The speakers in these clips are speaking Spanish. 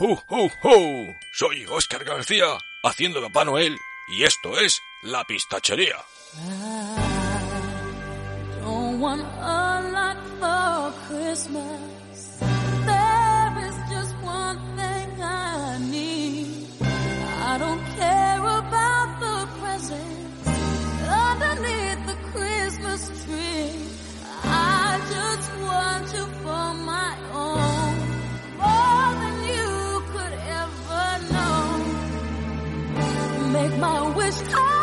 ¡Ho, ho, ho! Soy Oscar García, haciendo Papá Noel, y esto es La Pistachería. wish I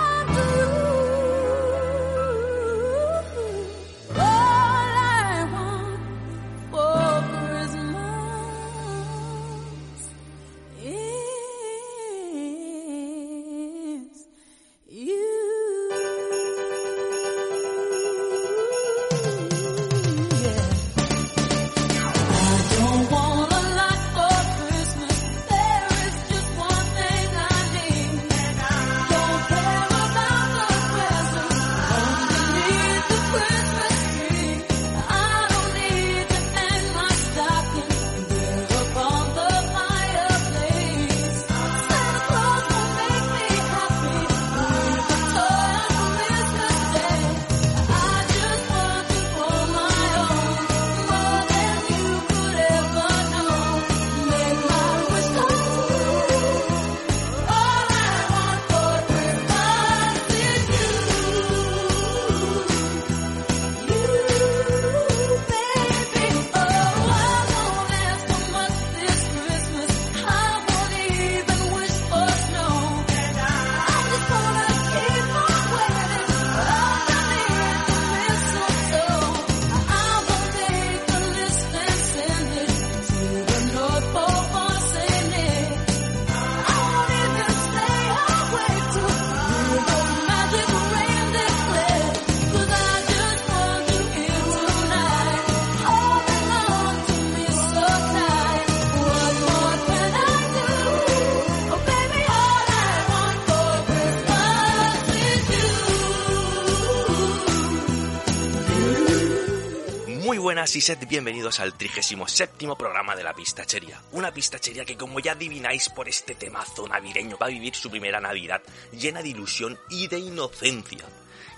buenas y sed bienvenidos al 37 programa de la Pistachería. Una pistachería que, como ya adivináis por este temazo navideño, va a vivir su primera Navidad llena de ilusión y de inocencia.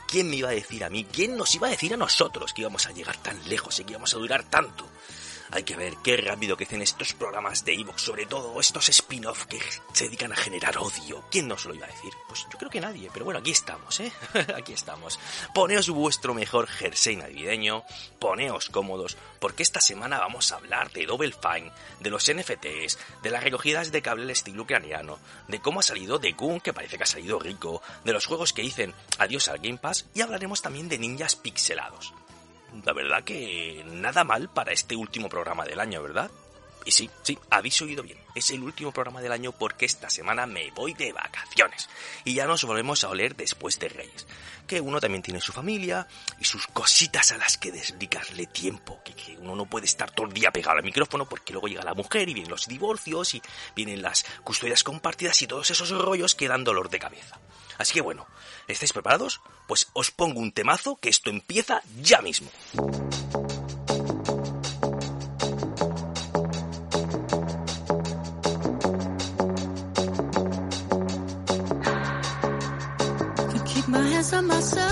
¿Quién me iba a decir a mí? ¿Quién nos iba a decir a nosotros que íbamos a llegar tan lejos y que íbamos a durar tanto? Hay que ver qué rápido crecen estos programas de Evox, sobre todo estos spin-off que se dedican a generar odio. ¿Quién nos lo iba a decir? Pues yo creo que nadie, pero bueno, aquí estamos, ¿eh? aquí estamos. Poneos vuestro mejor jersey navideño, poneos cómodos, porque esta semana vamos a hablar de Double Fine, de los NFTs, de las recogidas de cable estilo ucraniano, de cómo ha salido de Kun, que parece que ha salido rico, de los juegos que dicen adiós al Game Pass, y hablaremos también de ninjas pixelados la verdad que nada mal para este último programa del año, ¿verdad? Y sí, sí, habéis oído bien. Es el último programa del año porque esta semana me voy de vacaciones. Y ya nos volvemos a oler después de Reyes. Que uno también tiene su familia y sus cositas a las que dedicarle tiempo. Que, que uno no puede estar todo el día pegado al micrófono porque luego llega la mujer y vienen los divorcios y vienen las custodias compartidas y todos esos rollos que dan dolor de cabeza. Así que bueno, ¿estáis preparados? Pues os pongo un temazo que esto empieza ya mismo. I myself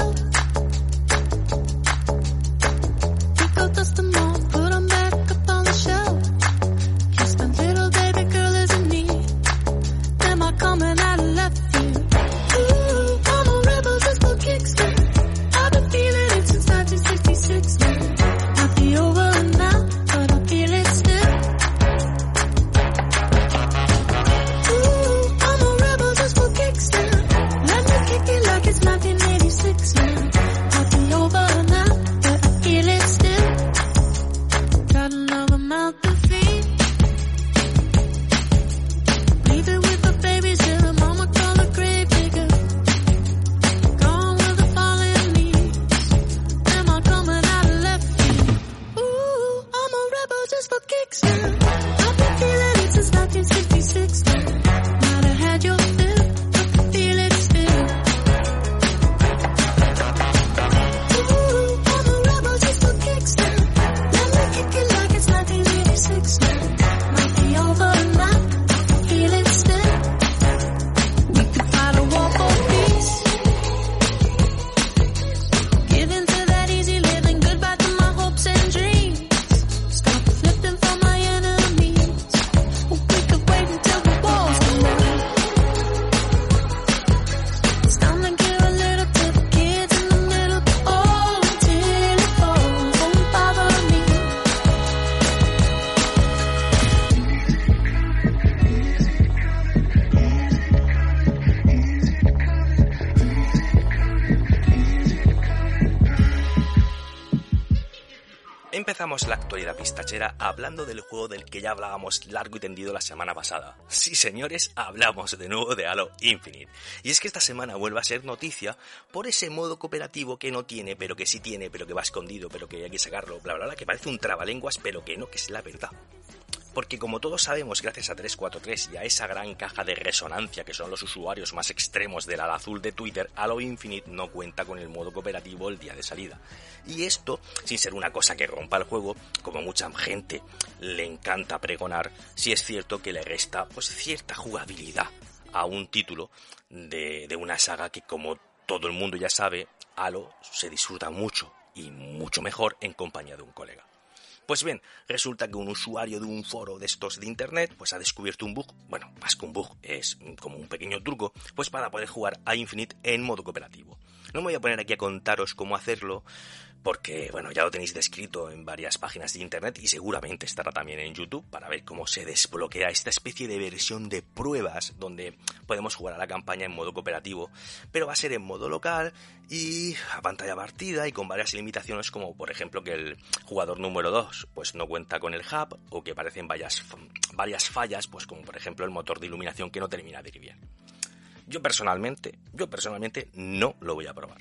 actualidad pistachera hablando del juego del que ya hablábamos largo y tendido la semana pasada. Sí, señores, hablamos de nuevo de Halo Infinite. Y es que esta semana vuelve a ser noticia por ese modo cooperativo que no tiene, pero que sí tiene, pero que va escondido, pero que hay que sacarlo, bla bla bla, que parece un trabalenguas, pero que no, que es la verdad. Porque como todos sabemos, gracias a 343 y a esa gran caja de resonancia que son los usuarios más extremos del ala azul de Twitter, Halo Infinite no cuenta con el modo cooperativo el día de salida. Y esto, sin ser una cosa que rompa el juego, como mucha gente le encanta pregonar, sí es cierto que le resta pues cierta jugabilidad a un título de, de una saga que como todo el mundo ya sabe, Halo se disfruta mucho y mucho mejor en compañía de un colega. Pues bien, resulta que un usuario de un foro de estos de internet pues ha descubierto un bug, bueno, más que un bug, es como un pequeño truco, pues para poder jugar a Infinite en modo cooperativo. No me voy a poner aquí a contaros cómo hacerlo, porque bueno, ya lo tenéis descrito en varias páginas de internet y seguramente estará también en YouTube para ver cómo se desbloquea esta especie de versión de pruebas donde podemos jugar a la campaña en modo cooperativo, pero va a ser en modo local y a pantalla partida y con varias limitaciones como por ejemplo que el jugador número 2 pues no cuenta con el hub o que aparecen varias, varias fallas pues como por ejemplo el motor de iluminación que no termina de ir bien. Yo personalmente, yo personalmente no lo voy a probar.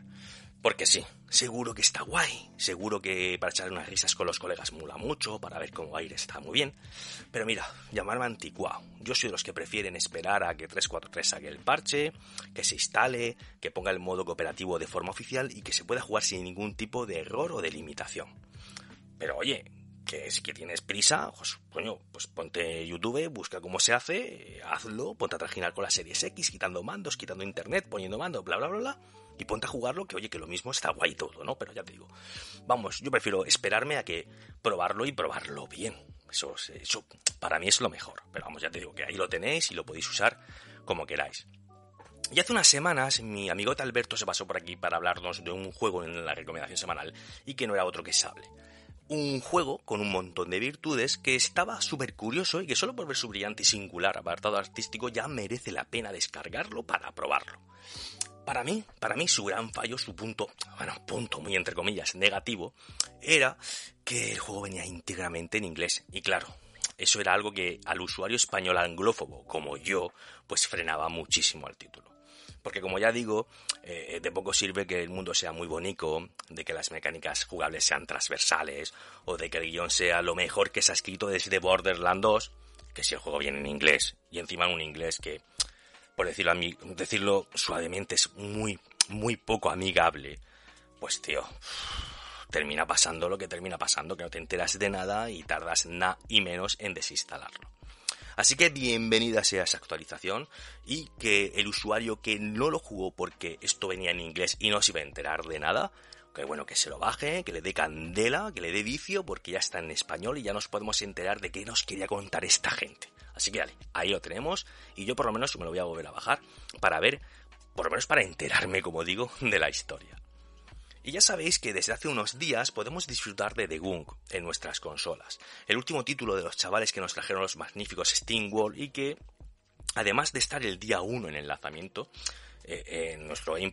Porque sí, seguro que está guay, seguro que para echar unas risas con los colegas mula mucho, para ver cómo aire está muy bien. Pero mira, llamarme anticuado. Yo soy de los que prefieren esperar a que 343 saque el parche, que se instale, que ponga el modo cooperativo de forma oficial y que se pueda jugar sin ningún tipo de error o de limitación. Pero oye, que si que tienes prisa, pues, coño, pues ponte YouTube, busca cómo se hace, hazlo, ponte a trajinar con las series X, quitando mandos, quitando internet, poniendo mandos, bla, bla, bla, bla, y ponte a jugarlo, que oye, que lo mismo está guay todo, ¿no? Pero ya te digo, vamos, yo prefiero esperarme a que probarlo y probarlo bien. Eso, es- eso para mí es lo mejor. Pero vamos, ya te digo que ahí lo tenéis y lo podéis usar como queráis. Y hace unas semanas mi amigo Alberto se pasó por aquí para hablarnos de un juego en la recomendación semanal y que no era otro que Sable. Un juego con un montón de virtudes que estaba súper curioso y que solo por ver su brillante y singular apartado artístico ya merece la pena descargarlo para probarlo. Para mí, para mí su gran fallo, su punto, bueno, punto muy entre comillas, negativo, era que el juego venía íntegramente en inglés. Y claro, eso era algo que al usuario español anglófobo como yo, pues frenaba muchísimo al título. Porque como ya digo, eh, de poco sirve que el mundo sea muy bonito, de que las mecánicas jugables sean transversales, o de que el guion sea lo mejor que se ha escrito desde Borderlands 2, que si el juego viene en inglés, y encima en un inglés que, por decirlo, suavemente, es muy, muy poco amigable, pues tío, termina pasando lo que termina pasando, que no te enteras de nada y tardas nada y menos en desinstalarlo. Así que bienvenida sea esa actualización y que el usuario que no lo jugó porque esto venía en inglés y no se iba a enterar de nada, que bueno, que se lo baje, que le dé candela, que le dé vicio porque ya está en español y ya nos podemos enterar de qué nos quería contar esta gente. Así que dale, ahí lo tenemos y yo por lo menos me lo voy a volver a bajar para ver, por lo menos para enterarme, como digo, de la historia. Y ya sabéis que desde hace unos días podemos disfrutar de The Gung en nuestras consolas, el último título de los chavales que nos trajeron los magníficos Steam World y que, además de estar el día 1 en el lanzamiento, eh, en nuestro Game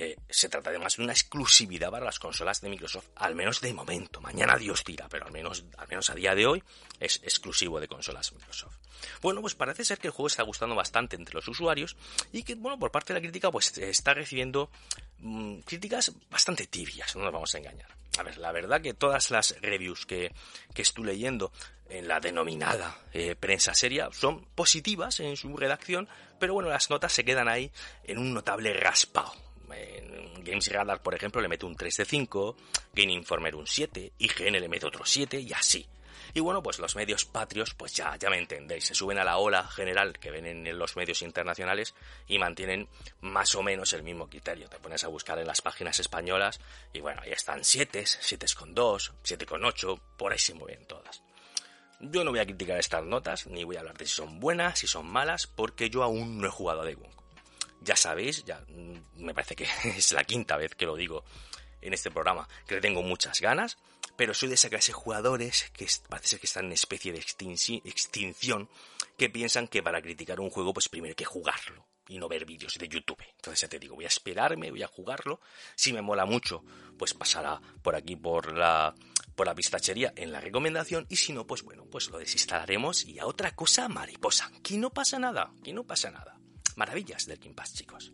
eh, se trata además de una exclusividad para las consolas de Microsoft, al menos de momento. Mañana Dios tira, pero al menos, al menos a día de hoy es exclusivo de consolas Microsoft. Bueno, pues parece ser que el juego está gustando bastante entre los usuarios y que, bueno, por parte de la crítica, pues está recibiendo mm, críticas bastante tibias, no nos vamos a engañar. A ver, la verdad que todas las reviews que, que estoy leyendo en la denominada eh, prensa seria son positivas en su redacción, pero bueno, las notas se quedan ahí en un notable raspado. En Games Radar, por ejemplo, le mete un 3 de 5, Game Informer un 7, IGN le mete otro 7 y así. Y bueno, pues los medios patrios, pues ya, ya me entendéis, se suben a la ola general que ven en los medios internacionales y mantienen más o menos el mismo criterio. Te pones a buscar en las páginas españolas y bueno, ahí están 7, 7 con 2, 7 con 8, por ahí se mueven todas. Yo no voy a criticar estas notas, ni voy a hablar de si son buenas, si son malas, porque yo aún no he jugado a Gung. Ya sabéis, ya mm, me parece que es la quinta vez que lo digo en este programa, que le tengo muchas ganas, pero soy de esa clase de jugadores que parece ser que están en especie de extinci- extinción, que piensan que para criticar un juego, pues primero hay que jugarlo y no ver vídeos de YouTube. Entonces ya te digo, voy a esperarme, voy a jugarlo. Si me mola mucho, pues pasará por aquí por la por la pistachería en la recomendación y si no, pues bueno, pues lo desinstalaremos y a otra cosa mariposa. Que no pasa nada, que no pasa nada. Maravillas del Game Pass, chicos.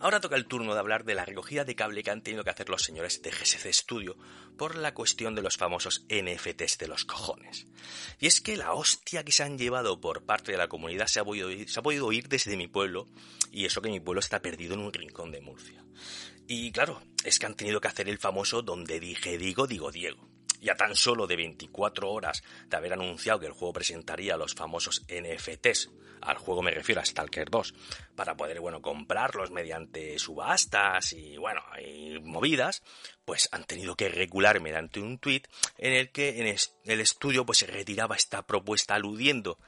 Ahora toca el turno de hablar de la recogida de cable que han tenido que hacer los señores de GSC Studio por la cuestión de los famosos NFTs de los cojones. Y es que la hostia que se han llevado por parte de la comunidad se ha podido oír, se ha podido oír desde mi pueblo, y eso que mi pueblo está perdido en un rincón de Murcia. Y claro, es que han tenido que hacer el famoso donde dije digo, digo Diego. Y a tan solo de 24 horas de haber anunciado que el juego presentaría los famosos NFTs, al juego me refiero a Stalker 2, para poder, bueno, comprarlos mediante subastas y, bueno, y movidas, pues han tenido que recular mediante un tuit en el que en el estudio pues se retiraba esta propuesta aludiendo,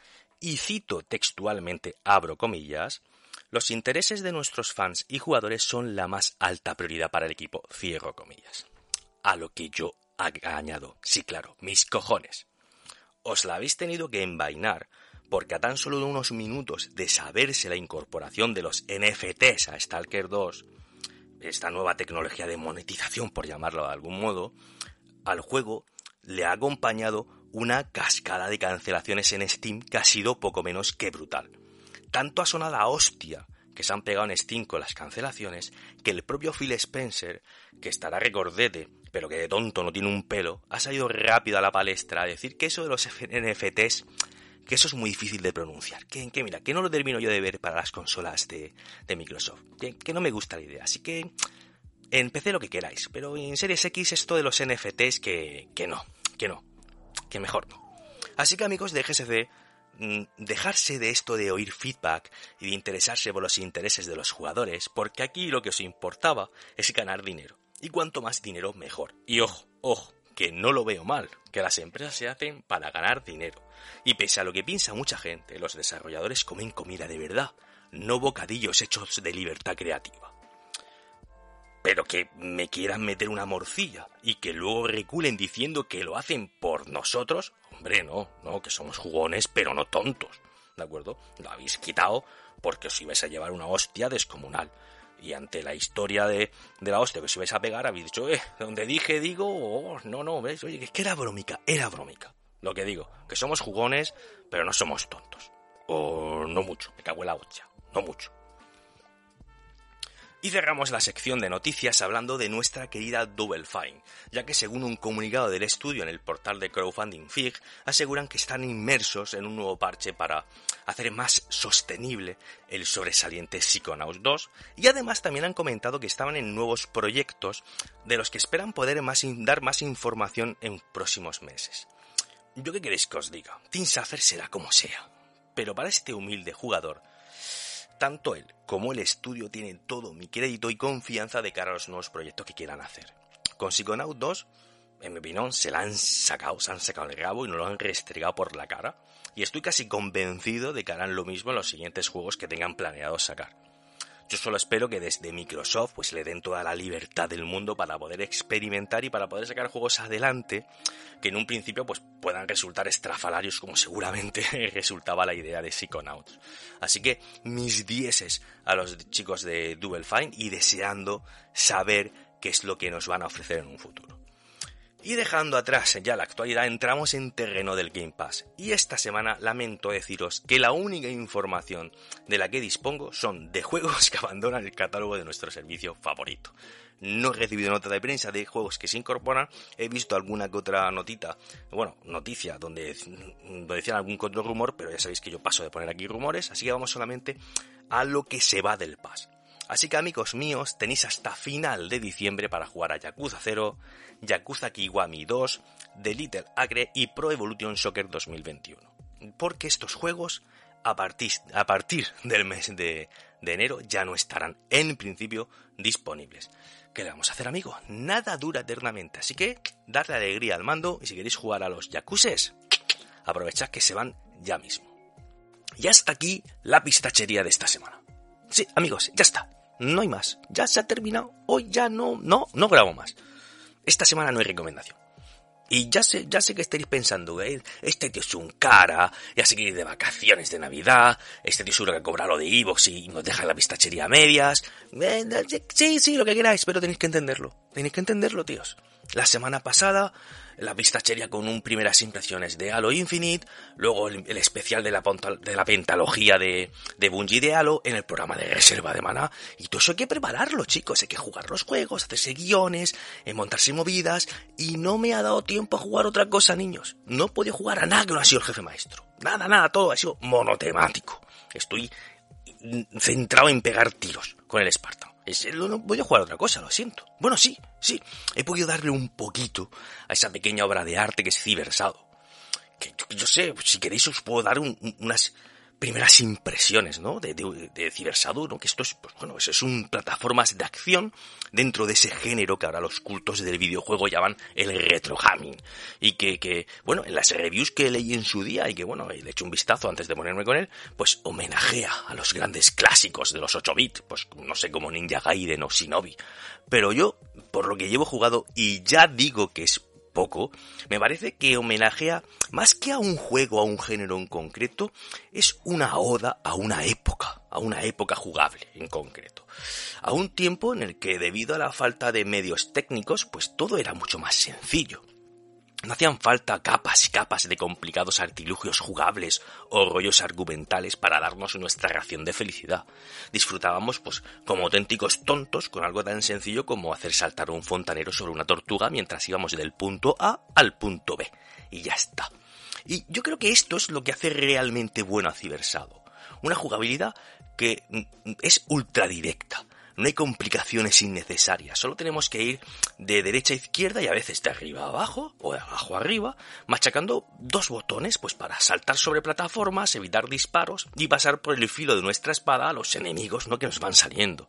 y cito textualmente, abro comillas, los intereses de nuestros fans y jugadores son la más alta prioridad para el equipo, cierro comillas. A lo que yo añado, sí claro, mis cojones. Os la habéis tenido que envainar porque a tan solo unos minutos de saberse la incorporación de los NFTs a Stalker 2, esta nueva tecnología de monetización, por llamarlo de algún modo, al juego le ha acompañado una cascada de cancelaciones en Steam que ha sido poco menos que brutal. Tanto ha sonado la hostia que se han pegado en Steam con las cancelaciones, que el propio Phil Spencer, que estará recordete, pero que de tonto no tiene un pelo, ha salido rápido a la palestra a decir que eso de los NFTs, que eso es muy difícil de pronunciar. Que, que mira, que no lo termino yo de ver para las consolas de, de Microsoft. Que, no me gusta la idea. Así que en PC lo que queráis, pero en Series X esto de los NFTs que, que no, que no, que mejor no. Así que amigos de GSC, mm, dejarse de esto de oír feedback y de interesarse por los intereses de los jugadores, porque aquí lo que os importaba es ganar dinero. Y cuanto más dinero, mejor. Y ojo, ojo, que no lo veo mal, que las empresas se hacen para ganar dinero. Y pese a lo que piensa mucha gente, los desarrolladores comen comida de verdad, no bocadillos hechos de libertad creativa. Pero que me quieran meter una morcilla y que luego reculen diciendo que lo hacen por nosotros, hombre, no, no, que somos jugones, pero no tontos, ¿de acuerdo? Lo habéis quitado porque os ibais a llevar una hostia descomunal. Y ante la historia de, de la hostia que os ibais a pegar, habéis dicho, eh, donde dije, digo, oh, no, no, ¿ves? Oye, que era bromica, era bromica. Lo que digo, que somos jugones, pero no somos tontos. O no mucho, me cago en la hostia, no mucho. Y cerramos la sección de noticias hablando de nuestra querida Double Fine, ya que según un comunicado del estudio en el portal de crowdfunding FIG, aseguran que están inmersos en un nuevo parche para hacer más sostenible el sobresaliente Psychonauts 2, y además también han comentado que estaban en nuevos proyectos de los que esperan poder dar más información en próximos meses. ¿Yo qué queréis que os diga? Team Safer será como sea, pero para este humilde jugador, tanto él como el estudio tienen todo mi crédito y confianza de cara a los nuevos proyectos que quieran hacer. Con Psychonaut 2, en mi opinión, se la han sacado, se han sacado el rabo y no lo han restregado por la cara. Y estoy casi convencido de que harán lo mismo en los siguientes juegos que tengan planeado sacar. Yo solo espero que desde Microsoft pues le den toda la libertad del mundo para poder experimentar y para poder sacar juegos adelante que en un principio pues puedan resultar estrafalarios como seguramente resultaba la idea de Psychonauts. Así que mis dieces a los chicos de Double Fine y deseando saber qué es lo que nos van a ofrecer en un futuro. Y dejando atrás ya la actualidad, entramos en terreno del Game Pass. Y esta semana lamento deciros que la única información de la que dispongo son de juegos que abandonan el catálogo de nuestro servicio favorito. No he recibido nota de prensa de juegos que se incorporan, he visto alguna que otra notita, bueno, noticia donde, donde decían algún otro rumor, pero ya sabéis que yo paso de poner aquí rumores, así que vamos solamente a lo que se va del Pass. Así que amigos míos, tenéis hasta final de diciembre para jugar a Yakuza 0, Yakuza Kiwami 2, The Little Acre y Pro Evolution Soccer 2021. Porque estos juegos, a partir, a partir del mes de, enero, ya no estarán en principio disponibles. ¿Qué le vamos a hacer, amigo? Nada dura eternamente, así que darle alegría al mando y si queréis jugar a los Yakuses, aprovechad que se van ya mismo. Y hasta aquí la pistachería de esta semana. Sí, amigos, ya está. No hay más. Ya se ha terminado. Hoy ya no, no, no grabo más. Esta semana no hay recomendación. Y ya sé, ya sé que estaréis pensando, ¿eh? este tío es un cara, ya sé que ir de vacaciones de Navidad, este tío seguro que cobra lo de Evox y nos deja la pistachería a medias. Eh, Sí, sí, lo que queráis, pero tenéis que entenderlo. Tenéis que entenderlo, tíos. La semana pasada la pistachería con un primeras impresiones de Halo Infinite, luego el, especial de la, de la pentalogía de, de Bungie de Halo en el programa de reserva de maná. Y todo eso hay que prepararlo, chicos. Hay que jugar los juegos, hacerse guiones, eh, montarse movidas. Y no me ha dado tiempo a jugar otra cosa, niños. No he jugar a nada que no ha sido el jefe maestro. Nada, nada, todo ha sido monotemático. Estoy mm, centrado en pegar tiros con el Spartan. No no voy a jugar otra cosa, lo siento. Bueno, sí, sí. He podido darle un poquito a esa pequeña obra de arte que es Civersado. Que yo, sé, si queréis os puedo dar un- unas primeras impresiones, ¿no? De, de, de ¿no? Que esto es, pues bueno, eso es un plataformas de acción dentro de ese género que ahora los cultos del videojuego llaman el retrogaming. Y que, que, bueno, en las reviews que leí en su día y que, bueno, le hecho un vistazo antes de ponerme con él, pues homenajea a los grandes clásicos de los 8 bits, pues no sé, como Ninja Gaiden o Shinobi. Pero yo, por lo que llevo jugado, y ya digo que es poco, me parece que homenajea más que a un juego, a un género en concreto, es una oda a una época, a una época jugable en concreto. A un tiempo en el que debido a la falta de medios técnicos, pues todo era mucho más sencillo. No hacían falta capas y capas de complicados artilugios jugables o rollos argumentales para darnos nuestra ración de felicidad. Disfrutábamos, pues, como auténticos tontos con algo tan sencillo como hacer saltar un fontanero sobre una tortuga mientras íbamos del punto A al punto B. Y ya está. Y yo creo que esto es lo que hace realmente bueno a Civersado. Una jugabilidad que es ultra directa. No hay complicaciones innecesarias, solo tenemos que ir de derecha a izquierda y a veces de arriba a abajo o de abajo a arriba, machacando dos botones pues para saltar sobre plataformas, evitar disparos y pasar por el filo de nuestra espada a los enemigos ¿no? que nos van saliendo.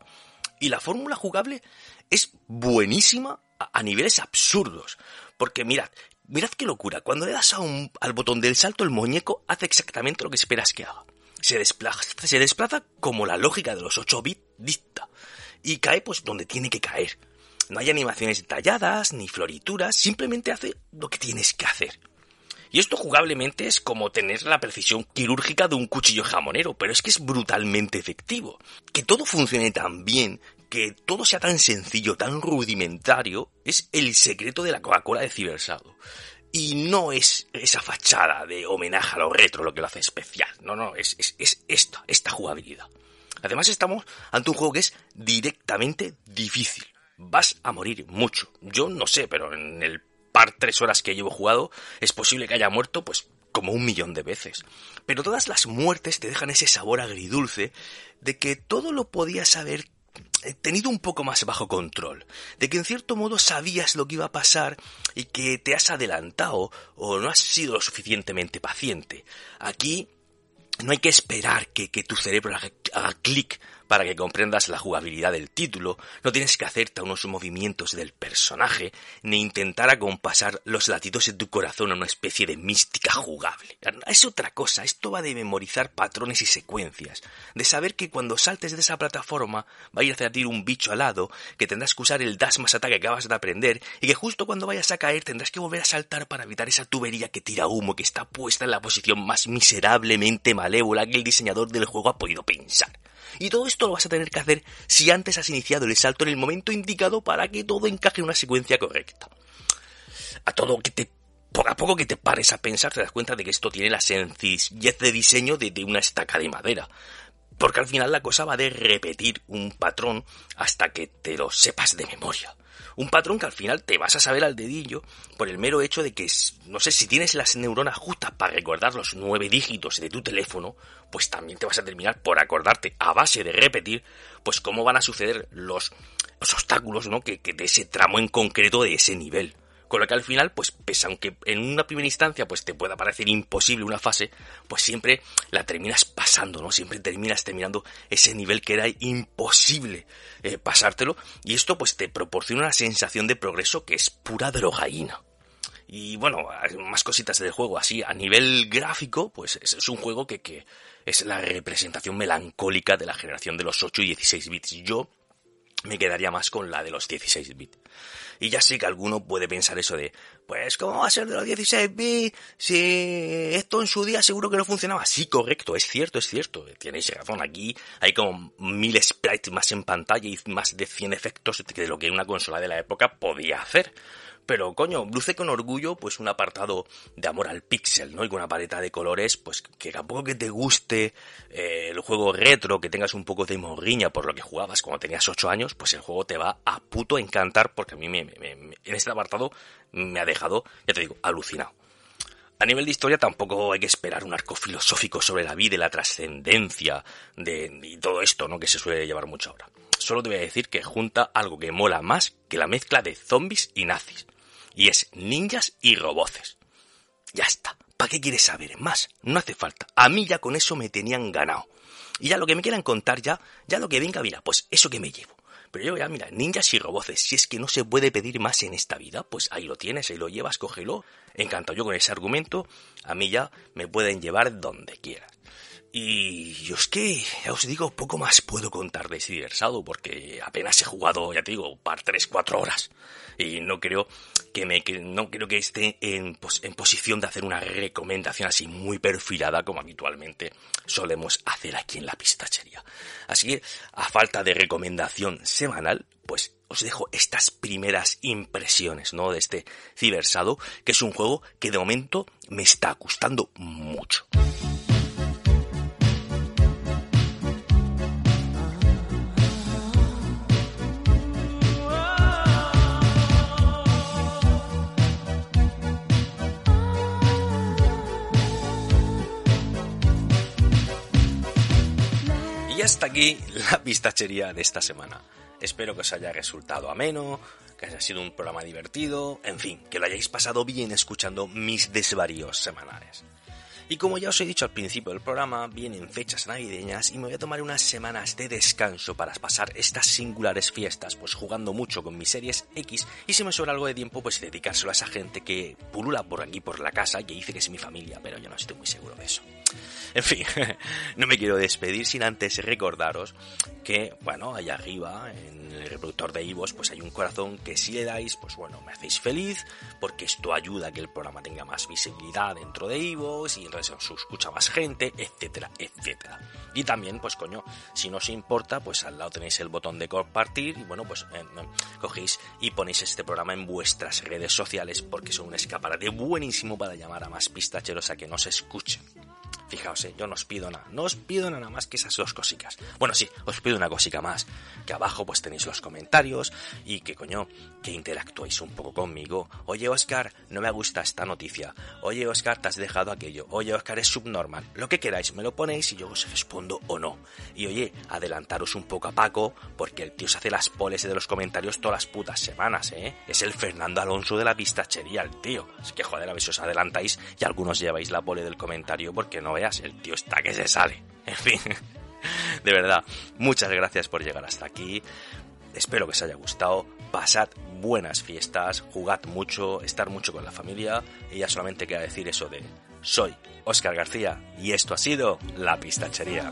Y la fórmula jugable es buenísima a, niveles absurdos, porque mirad, mirad qué locura, cuando le das al botón del salto el muñeco hace exactamente lo que esperas que haga. Se desplaza, se desplaza como la lógica de los 8 bits dicta y cae pues donde tiene que caer. No hay animaciones detalladas ni florituras, simplemente hace lo que tienes que hacer. Y esto jugablemente es como tener la precisión quirúrgica de un cuchillo jamonero, pero es que es brutalmente efectivo. Que todo funcione tan bien, que todo sea tan sencillo, tan rudimentario, es el secreto de la Coca-Cola de Cibersado. Y no es esa fachada de homenaje a lo retro lo que lo hace especial. No, no, es, es, es esta, esta jugabilidad. Además estamos ante un juego que es directamente difícil. Vas a morir mucho. Yo no sé, pero en el par tres horas que llevo jugado es posible que haya muerto pues como un millón de veces. Pero todas las muertes te dejan ese sabor agridulce de que todo lo podías haber eh, tenido un poco más bajo control, de que en cierto modo sabías lo que iba a pasar y que te has adelantado o no has sido lo suficientemente paciente. Aquí no hay que esperar que, que tu cerebro haga, haga clic para que comprendas la jugabilidad del título, no tienes que hacerte unos movimientos del personaje, ni intentar acompasar los latidos de tu corazón a una especie de mística jugable. Es otra cosa, esto va de memorizar patrones y secuencias, de saber que cuando saltes de esa plataforma va a ir ti un bicho al lado, que tendrás que usar el dash más ataque que acabas de aprender, y que justo cuando vayas a caer tendrás que volver a saltar para evitar esa tubería que tira humo que está puesta en la posición más miserablemente malévola que el diseñador del juego ha podido pensar. Y todo esto lo vas a tener que hacer si antes has iniciado el salto en el momento indicado para que todo encaje en una secuencia correcta. A todo que te poco a poco que te pares a pensar te das cuenta de que esto tiene la sencillez de diseño de, de una estaca de madera. Porque al final la cosa va de repetir un patrón hasta que te lo sepas de memoria. Un patrón que al final te vas a saber al dedillo por el mero hecho de que, no sé, si tienes las neuronas justas para recordar los nueve dígitos de tu teléfono, pues también te vas a terminar por acordarte a base de repetir, pues cómo van a suceder los, los obstáculos, ¿no? Que de ese tramo en concreto de ese nivel. Con lo que al final, pues pese aunque en una primera instancia pues te pueda parecer imposible una fase, pues siempre la terminas pasando, ¿no? Siempre terminas terminando ese nivel que era imposible eh, pasártelo. Y esto pues te proporciona una sensación de progreso que es pura drogaína. Y bueno, más cositas del juego, así a nivel gráfico, pues es, un juego que, que es la representación melancólica de la generación de los 8 y 16 bits. Yo me quedaría más con la de los 16 bits. Y ya sé que alguno puede pensar eso de, pues, ¿cómo va a ser de los 16 bits si esto en su día seguro que no funcionaba? Sí, correcto, es cierto, es cierto, tenéis razón, aquí hay como mil sprites más en pantalla y más de 100 efectos de lo que una consola de la época podía hacer. Pero, coño, luce con orgullo, pues, un apartado de amor al pixel, ¿no? Y con una paleta de colores, pues, que tampoco que te guste eh, el juego retro, que tengas un poco de morriña por lo que jugabas cuando tenías 8 años, pues el juego te va a puto encantar, porque a mí me, en este apartado me ha dejado, ya te digo, alucinado. A nivel de historia tampoco hay que esperar un arco filosófico sobre la vida y la trascendencia de y todo esto, ¿no? Que se suele llevar mucho ahora. Solo te voy a decir que junta algo que mola más que la mezcla de zombies y nazis. Y es ninjas y roboces. Ya está. ¿Para qué quieres saber más? No hace falta. A mí ya con eso me tenían ganado. Y ya lo que me quieran contar ya, ya lo que venga, mira, pues eso que me llevo. Pero yo ya, mira, ninjas y roboces, si es que no se puede pedir más en esta vida, pues ahí lo tienes, ahí lo llevas, cógelo. Encantado yo con ese argumento, a mí ya me pueden llevar donde quieras. Y yo es que, ya os digo, poco más puedo contar de ese diversado, porque apenas he jugado, ya te digo, par 3, 4 horas. Y no creo que me, que no creo que esté en, pos- en posición de hacer una recomendación así muy perfilada como habitualmente solemos hacer aquí en la pistachería. Así que, a falta de recomendación semanal, pues os dejo estas primeras impresiones, ¿no? De este Cibersado, que es un juego que de momento me está gustando mucho. Y hasta aquí la pistachería de esta semana. Espero que os haya resultado ameno, que haya sido un programa divertido, en fin, que lo hayáis pasado bien escuchando mis desvaríos semanales. Y como ya os he dicho al principio del programa, vienen fechas navideñas y me voy a tomar unas semanas de descanso para pasar estas singulares fiestas, pues jugando mucho con mis series X y si me sobra algo de tiempo, pues dedicárselo a esa gente que pulula por aquí por la casa que dice que es mi familia, pero yo no estoy muy seguro de eso. En fin, no me quiero despedir sin antes recordaros que, bueno, allá arriba, en el reproductor de Ivos, pues hay un corazón que si le dais, pues bueno, me hacéis feliz, porque esto ayuda a que el programa tenga más visibilidad dentro de Ivos y entonces os escucha más gente, etcétera, etcétera. Y también, pues coño, si no os importa, pues al lado tenéis el botón de compartir y bueno, pues cogéis y ponéis este programa en vuestras redes sociales porque son un escaparate buenísimo para llamar a más pistacheros a que nos escuchen. Fijaos, eh, yo no os pido nada, no os pido nada más que esas dos cositas. Bueno, sí, os pido una cosica más, que abajo pues tenéis los comentarios y que coño, que interactuéis un poco conmigo. Oye, Oscar, no me gusta esta noticia. Oye, Oscar, te has dejado aquello. Oye, Oscar, es subnormal. Lo que queráis, me lo ponéis y yo os respondo o no. Y oye, adelantaros un poco a Paco, porque el tío se hace las poles de los comentarios todas las putas semanas, ¿eh? Es el Fernando Alonso de la pistachería, el tío. Es que joder, a si os adelantáis y algunos lleváis la pole del comentario porque no el tío está que se sale. En fin, de verdad, muchas gracias por llegar hasta aquí. Espero que os haya gustado. Pasad buenas fiestas, jugad mucho, estar mucho con la familia. Y ya solamente queda decir eso de soy Oscar García y esto ha sido La Pistachería.